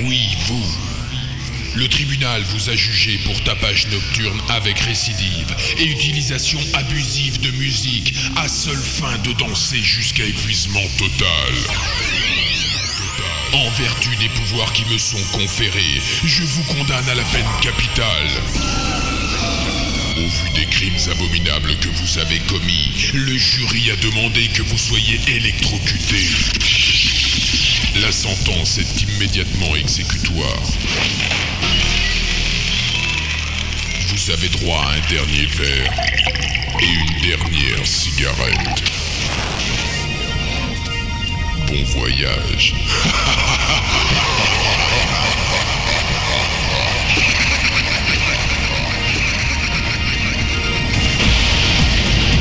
Oui, vous. Le tribunal vous a jugé pour tapage nocturne avec récidive et utilisation abusive de musique à seule fin de danser jusqu'à épuisement total. En vertu des pouvoirs qui me sont conférés, je vous condamne à la peine capitale. Au vu des crimes abominables que vous avez commis, le jury a demandé que vous soyez électrocuté. La sentence est immédiatement exécutoire. Vous avez droit à un dernier verre et une dernière cigarette. Bon voyage.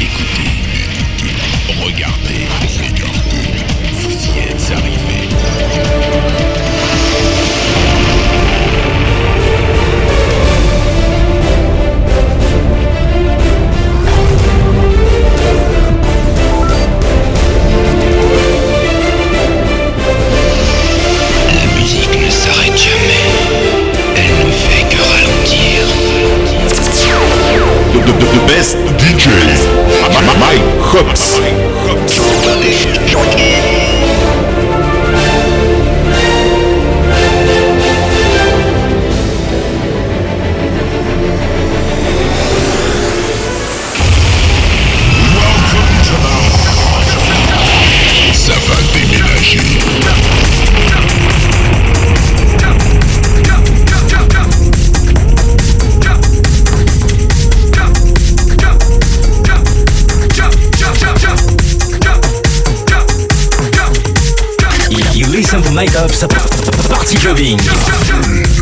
Écoutez, regardez, La musique ne s'arrête jamais. Elle ne fait que ralentir. The, listen to Mike Hops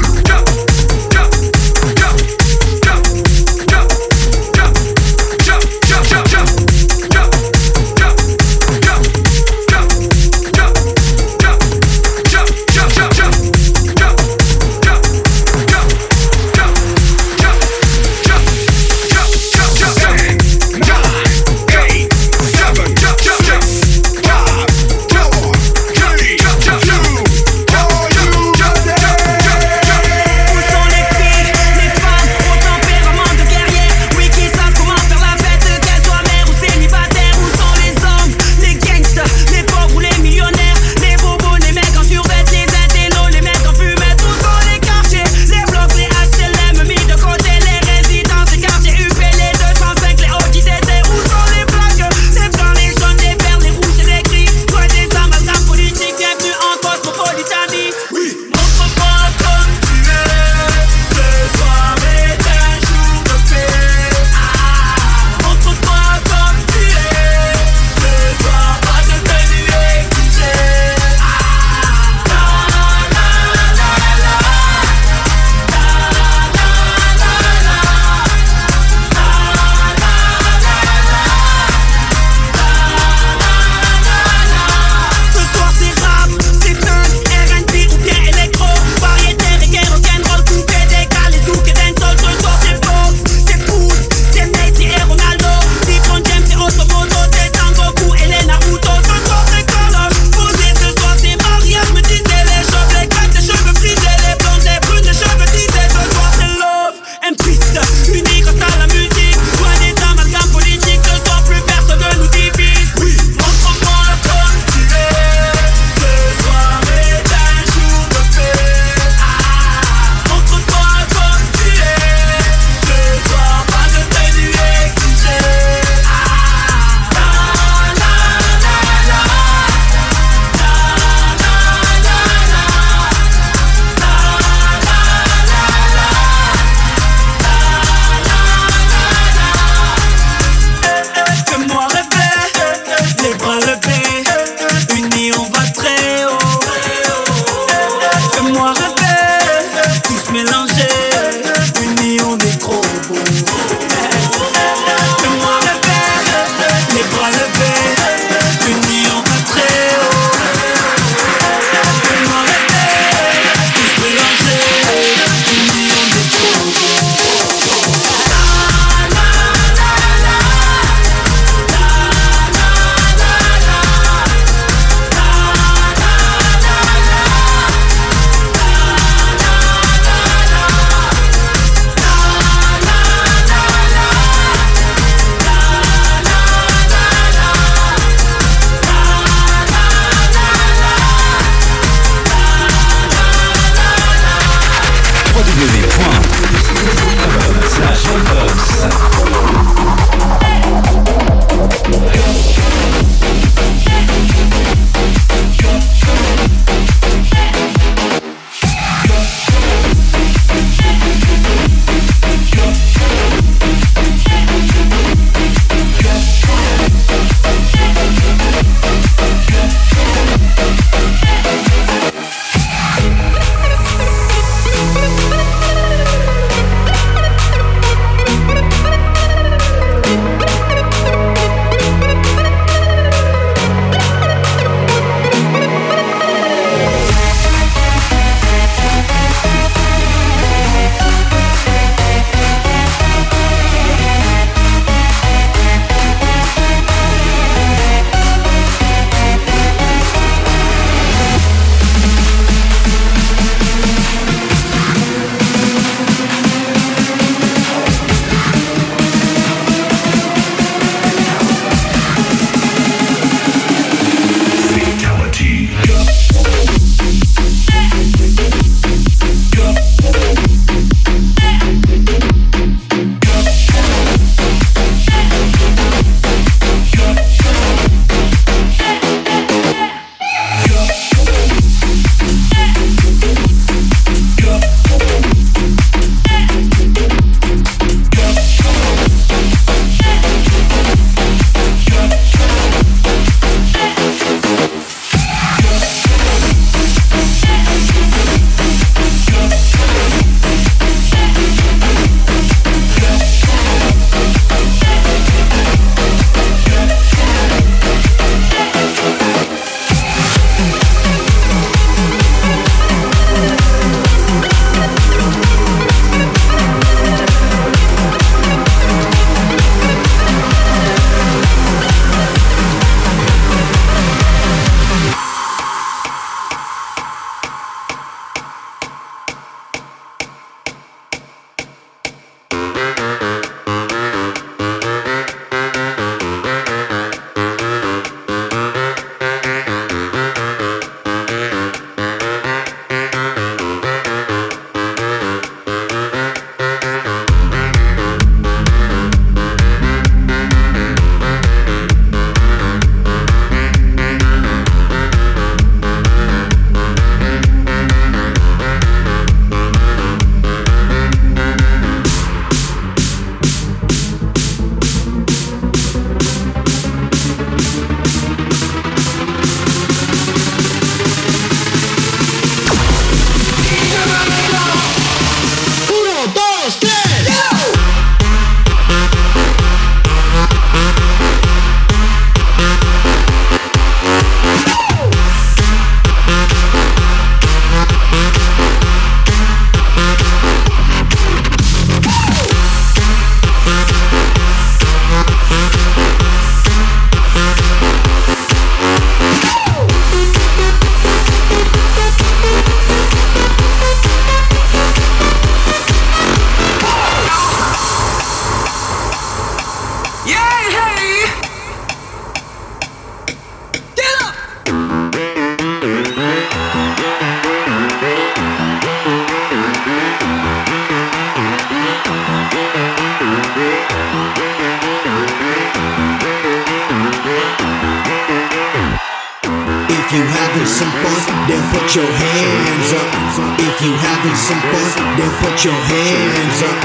put your hands up. If you having some fun, then put your hands up.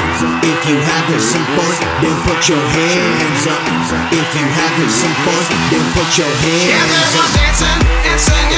If you having some fun, then put your hands up. If you having some fun, then put your hands up. Yeah, there's dancing and singing.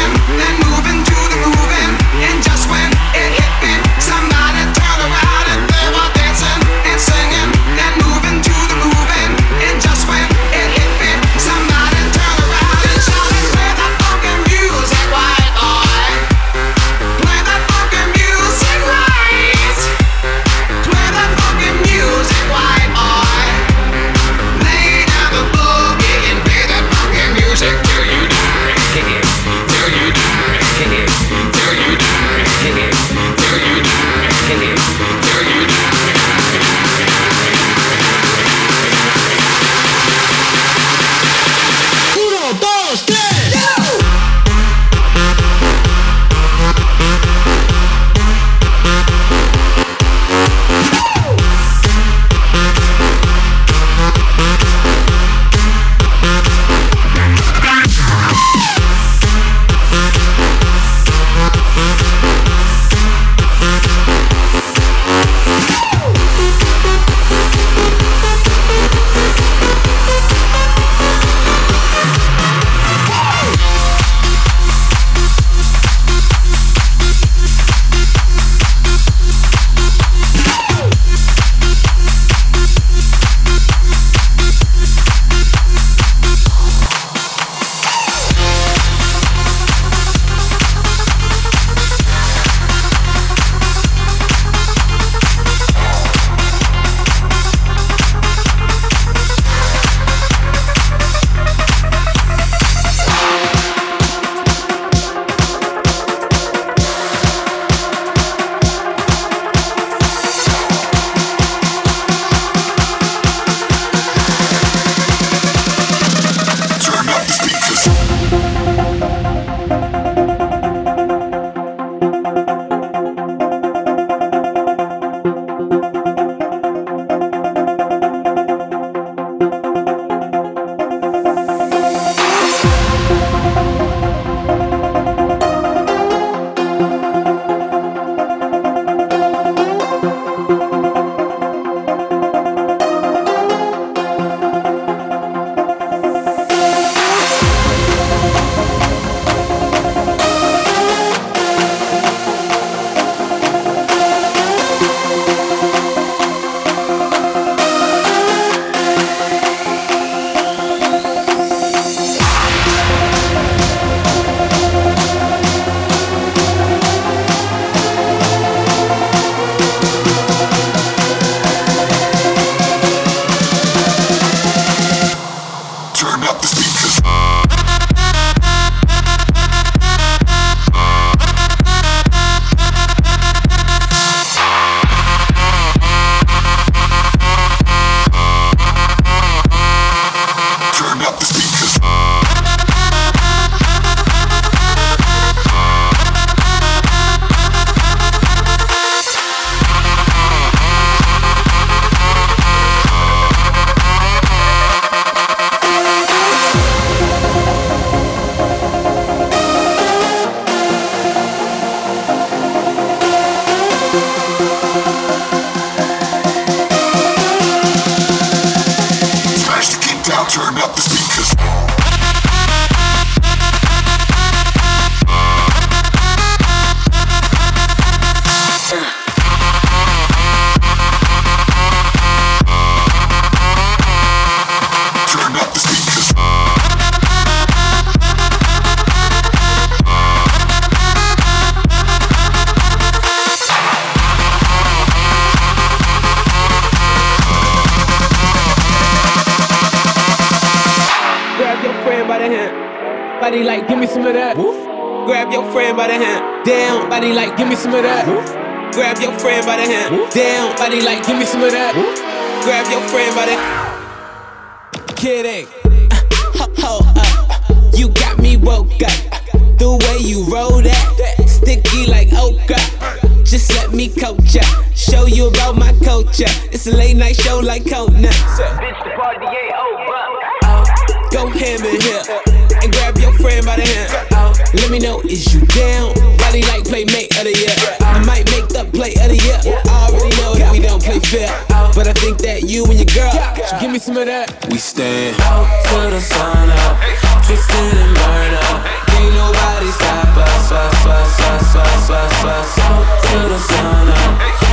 Down? Body like playmate of the year. I might make the play of the year. I already know that we don't play fair. But I think that you and your girl should give me some of that. We stand out to the sun up, twisted and burn up. Ain't nobody stop us, us, us, us, us, us, us. Out to the sun up,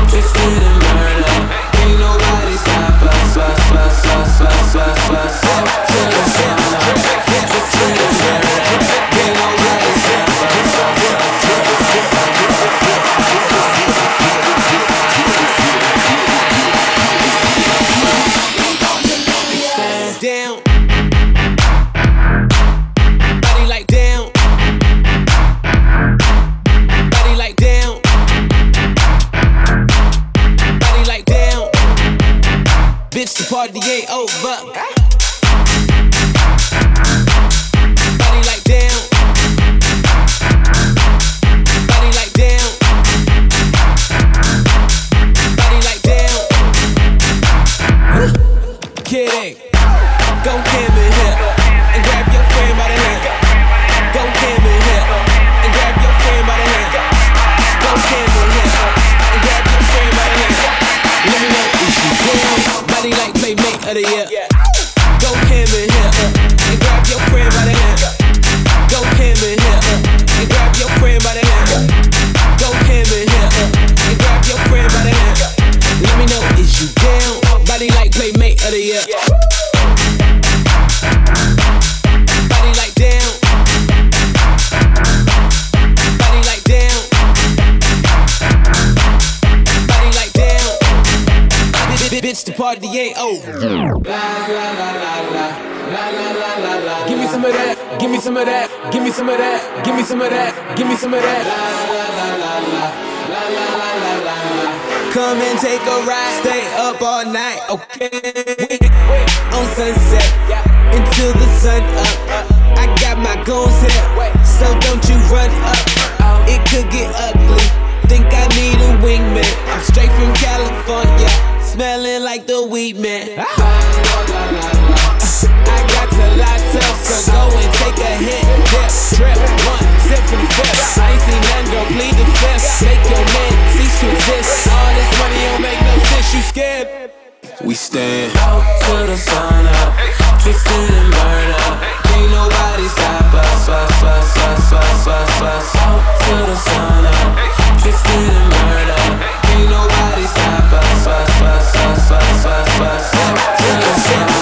twisted and burn up. Ain't nobody stop us, us, us, us, us, us, us. Out to the sun up, twisted and burn up. Bitch, the party ain't over. La la la la la la la la la la. Give me some of that. Give me some of that. Give me some of that. Give me some of that. Give me some of that. La, la, la, la, la, la, la, la, la. Come and take a ride. Stay up all night, okay? On sunset until the sun up. I got my goons here, so don't you run up. It could get ugly. Think I need a wingman. I'm straight from California, smelling like the weed man. Ah. I got to lot up, so go and take a hit. Dip, drip, one, symphony fifth. I ain't seen none, girl, plead the fifth. Make your man cease to exist. All this money don't make no sense, you scared. We stand out to the sun up, twisted and burn up. Ain't nobody stop us, us, us, us, us, us, us. Out to the sun up, twisted and burn up. Out to the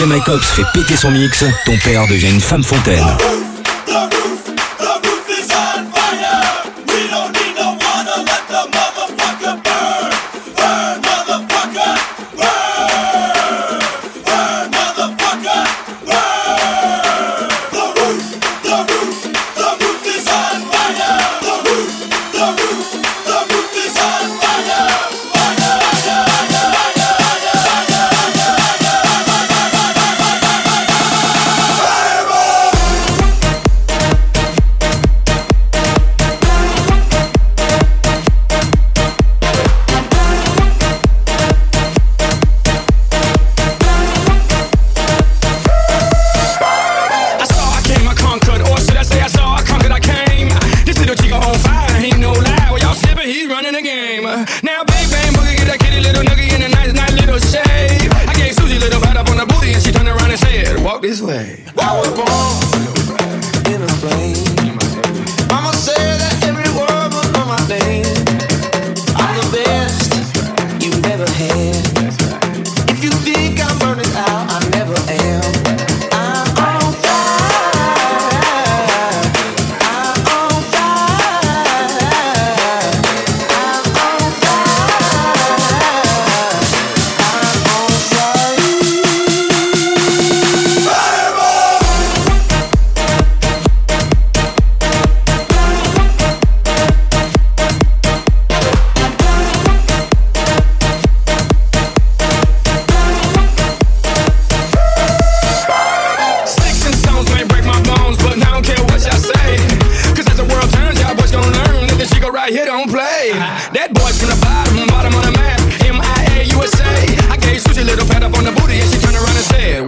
over. Quand DJ Mike Ox fait péter son mix, ton père devient une femme fontaine.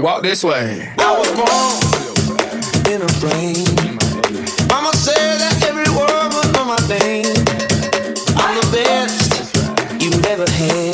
walk this way. I was born in a frame. Mama said that every word was on my name. I'm the best you ever had.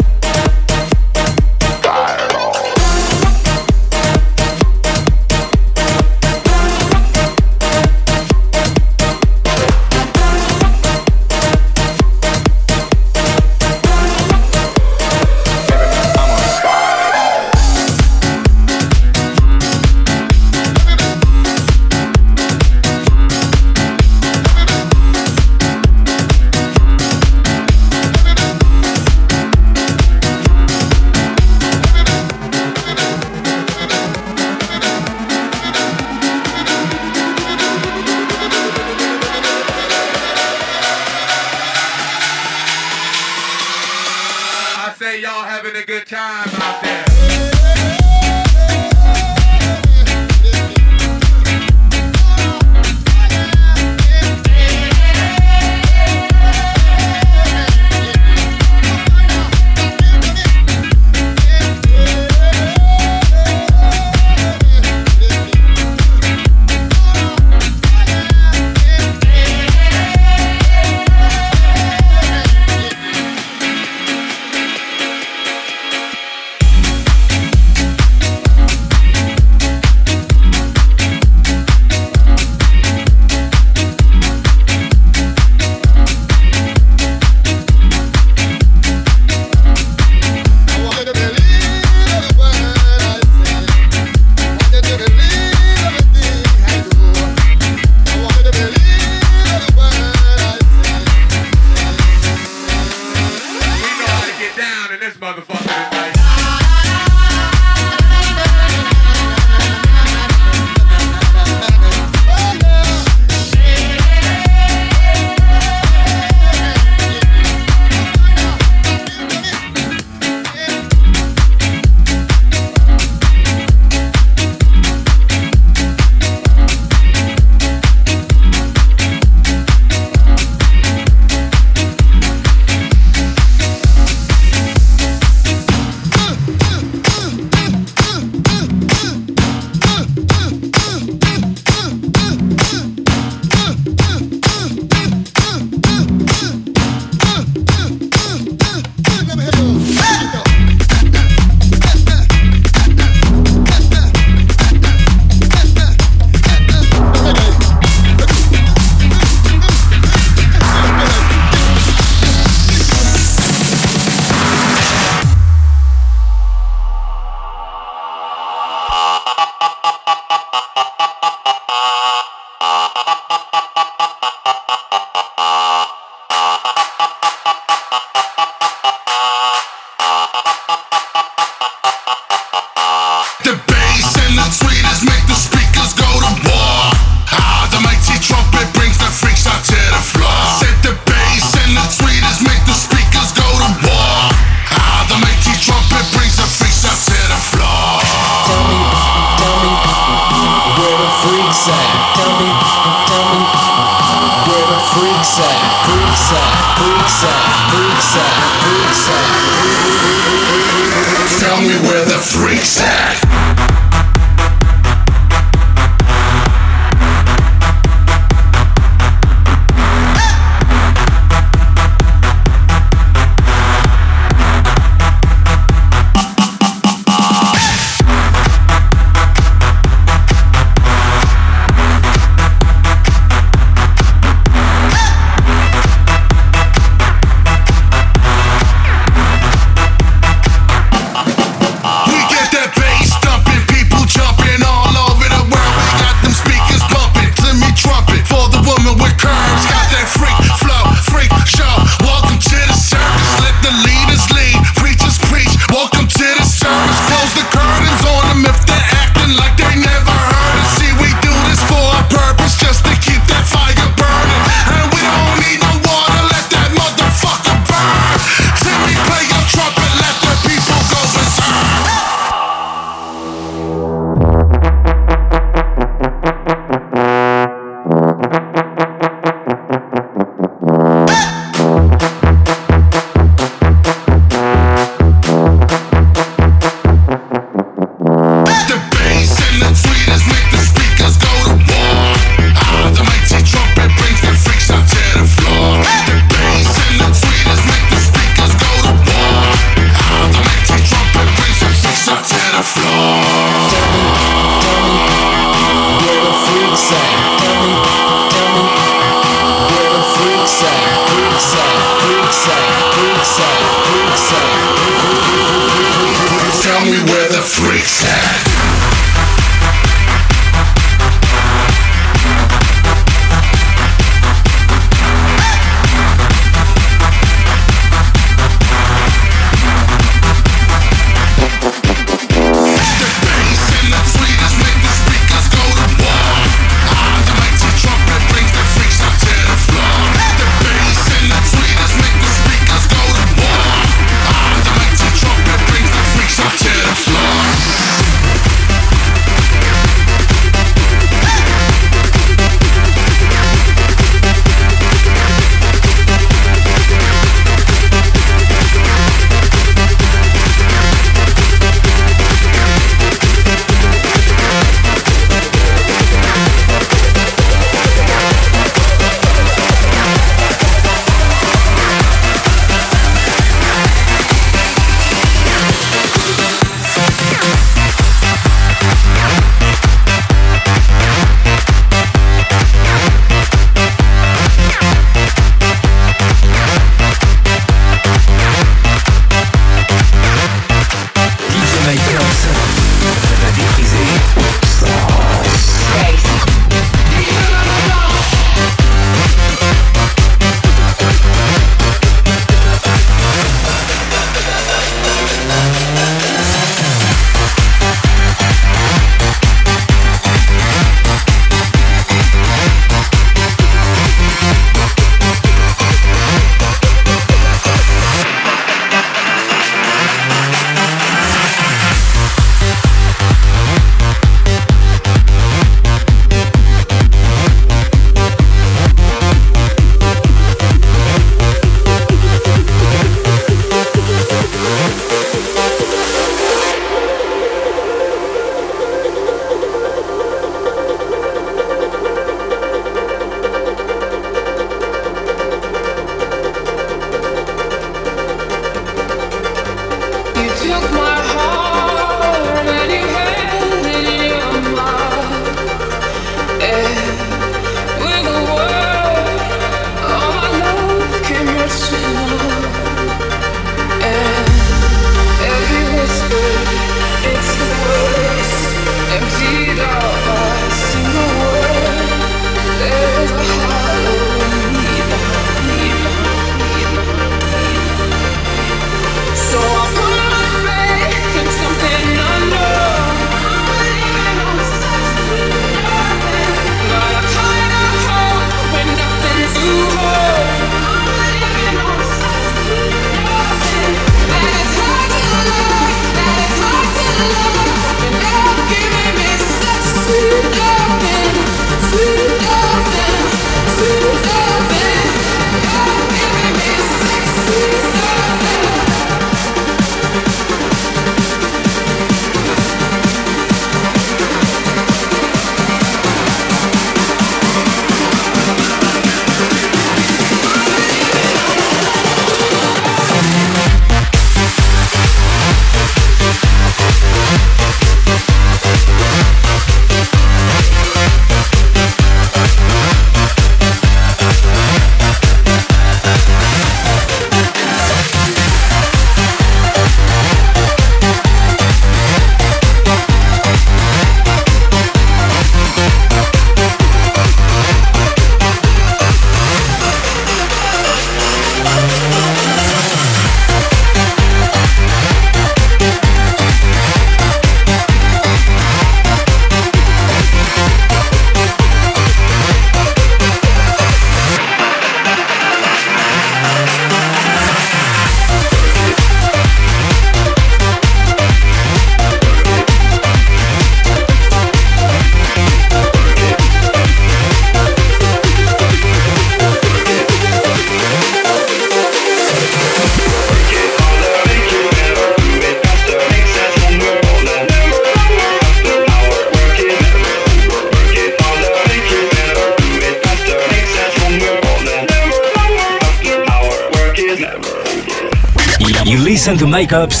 You listen to Mike Ops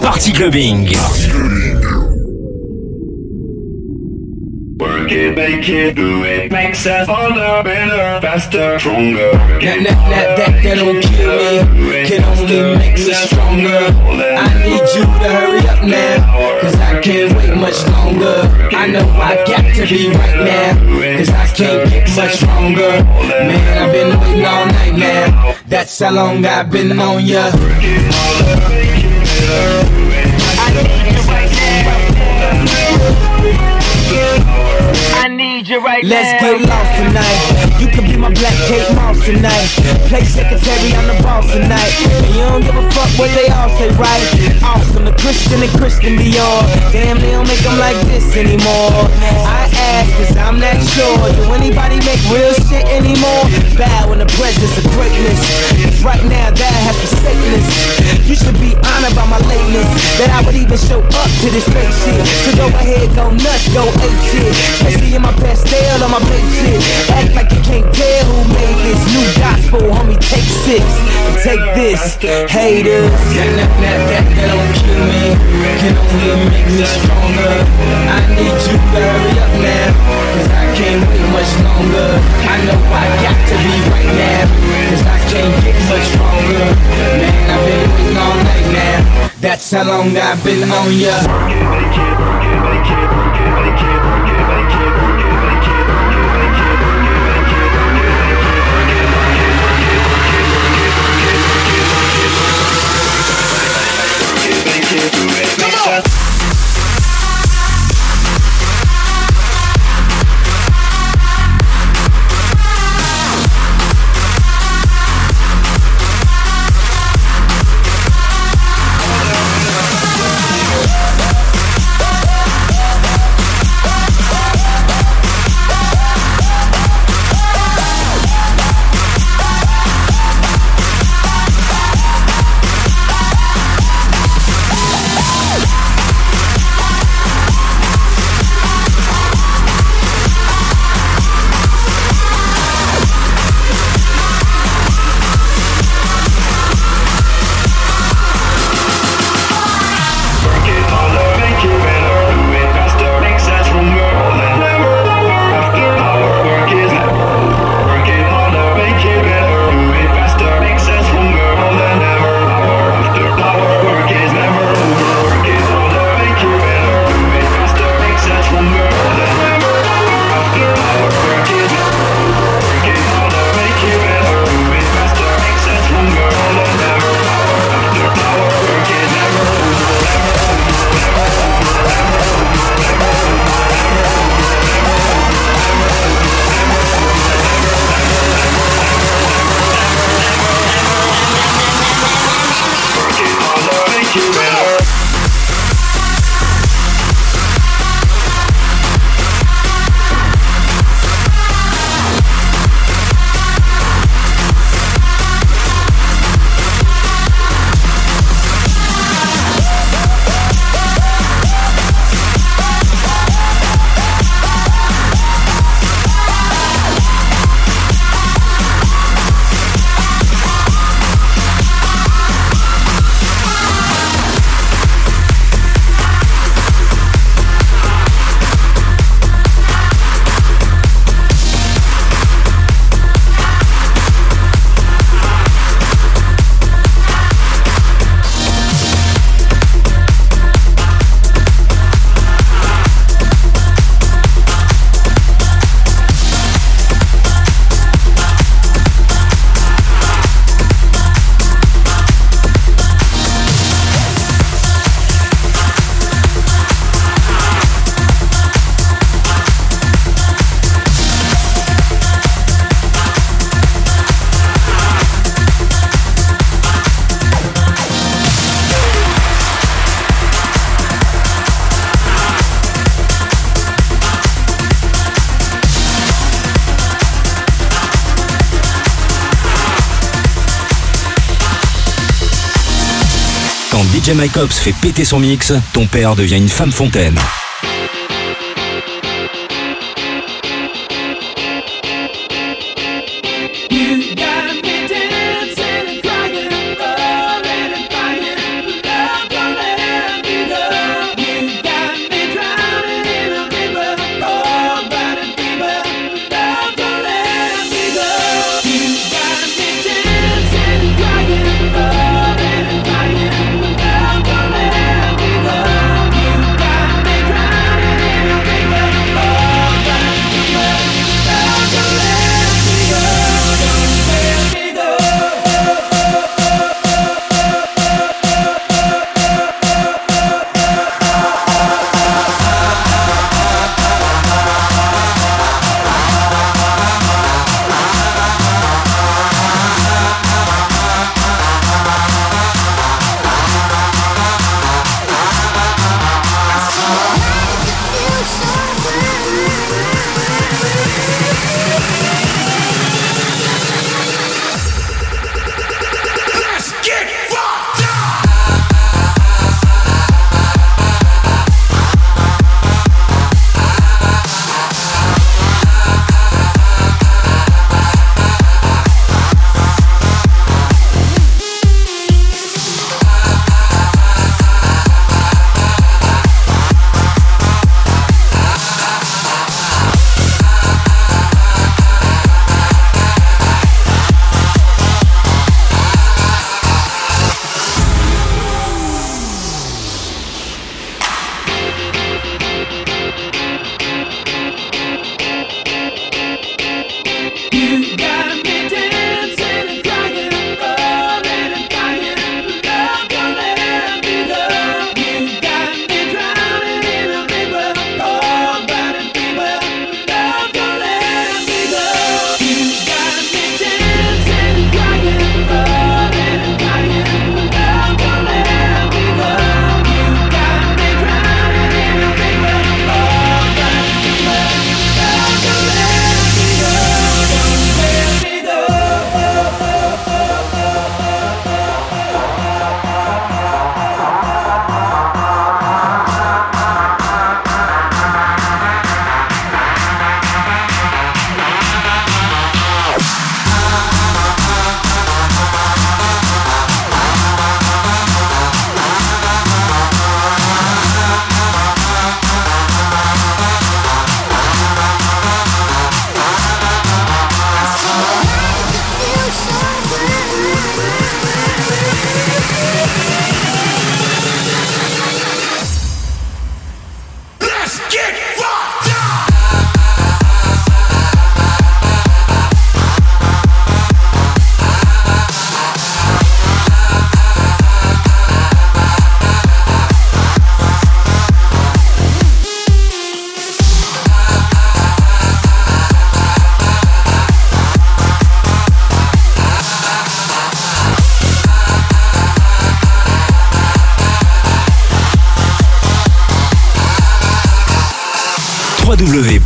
Party Clubbing. Work it, make it, do it, makes us harder, better, faster, stronger. That, that, that, that, that don't kill me, can only make me stronger. I need you to hurry up now, cause I can't wait much longer. I know I got to be right now, cause I can't get much stronger. Man, I've been waiting all night now, that's how long I've been on ya. You right Let's now. get lost tonight. You can be my black Kate Moss tonight. Play secretary, I'm the boss tonight. And you don't give a fuck what they all say, right? Awesome, the Christian and Christian Dior. Damn, they don't make them like this anymore. I ask, cause I'm not sure. Do anybody make real shit anymore? Bow in the presence of greatness. 'Cause right now, that has forsaken us. You That I would even show up to this fake shit. So go ahead, go nuts, go ape shit. Especially in my Pastelle on my big shit. Act like you can't tell who made this new gospel, homie. Take six and take this, haters. That, that, that, that, that don't kill me, can only make me stronger. I need you to hurry up now, cause I can't wait much longer. I know I got to be right now, cause I can't get much stronger. Man, I've been waiting all night now, that's how long I've been on ya. DJ Mike fait péter son mix, ton père devient une femme fontaine.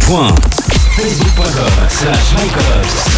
www.facebook.com slash